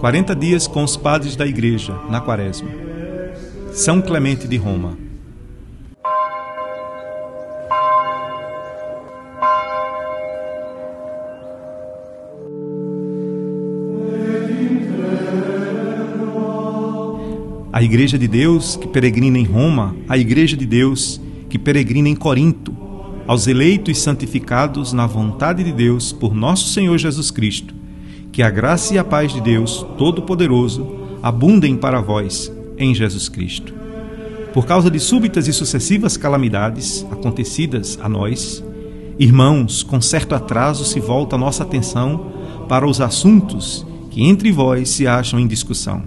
40 dias com os padres da Igreja na Quaresma. São Clemente de Roma. A Igreja de Deus que peregrina em Roma, a Igreja de Deus que peregrina em Corinto, aos eleitos santificados na vontade de Deus por nosso Senhor Jesus Cristo, que a graça e a paz de Deus Todo-Poderoso abundem para vós em Jesus Cristo. Por causa de súbitas e sucessivas calamidades acontecidas a nós, irmãos, com certo atraso se volta a nossa atenção para os assuntos que entre vós se acham em discussão.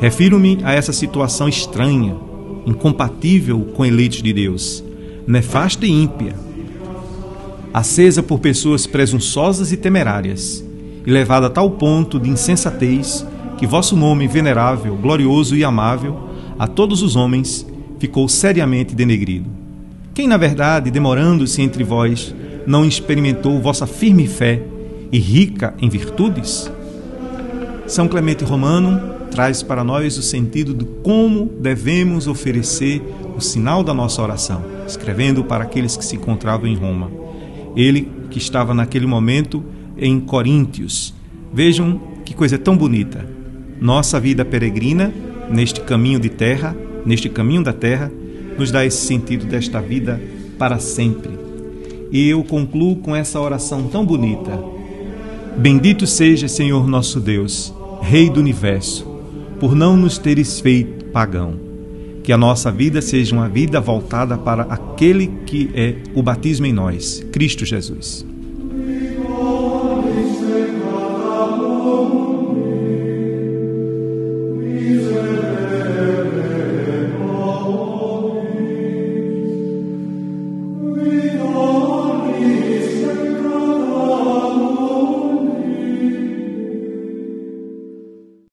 Refiro-me a essa situação estranha, incompatível com eleitos de Deus, nefasta e ímpia, acesa por pessoas presunçosas e temerárias, e levada a tal ponto de insensatez que vosso nome venerável, glorioso e amável a todos os homens ficou seriamente denegrido. Quem, na verdade, demorando-se entre vós, não experimentou vossa firme fé e rica em virtudes? São Clemente Romano traz para nós o sentido de como devemos oferecer o sinal da nossa oração, escrevendo para aqueles que se encontravam em Roma. Ele que estava naquele momento em Coríntios. Vejam que coisa tão bonita. Nossa vida peregrina neste caminho de terra, neste caminho da terra, nos dá esse sentido desta vida para sempre. E eu concluo com essa oração tão bonita. Bendito seja, Senhor nosso Deus, Rei do universo por não nos teres feito pagão. Que a nossa vida seja uma vida voltada para aquele que é o batismo em nós, Cristo Jesus. Oh,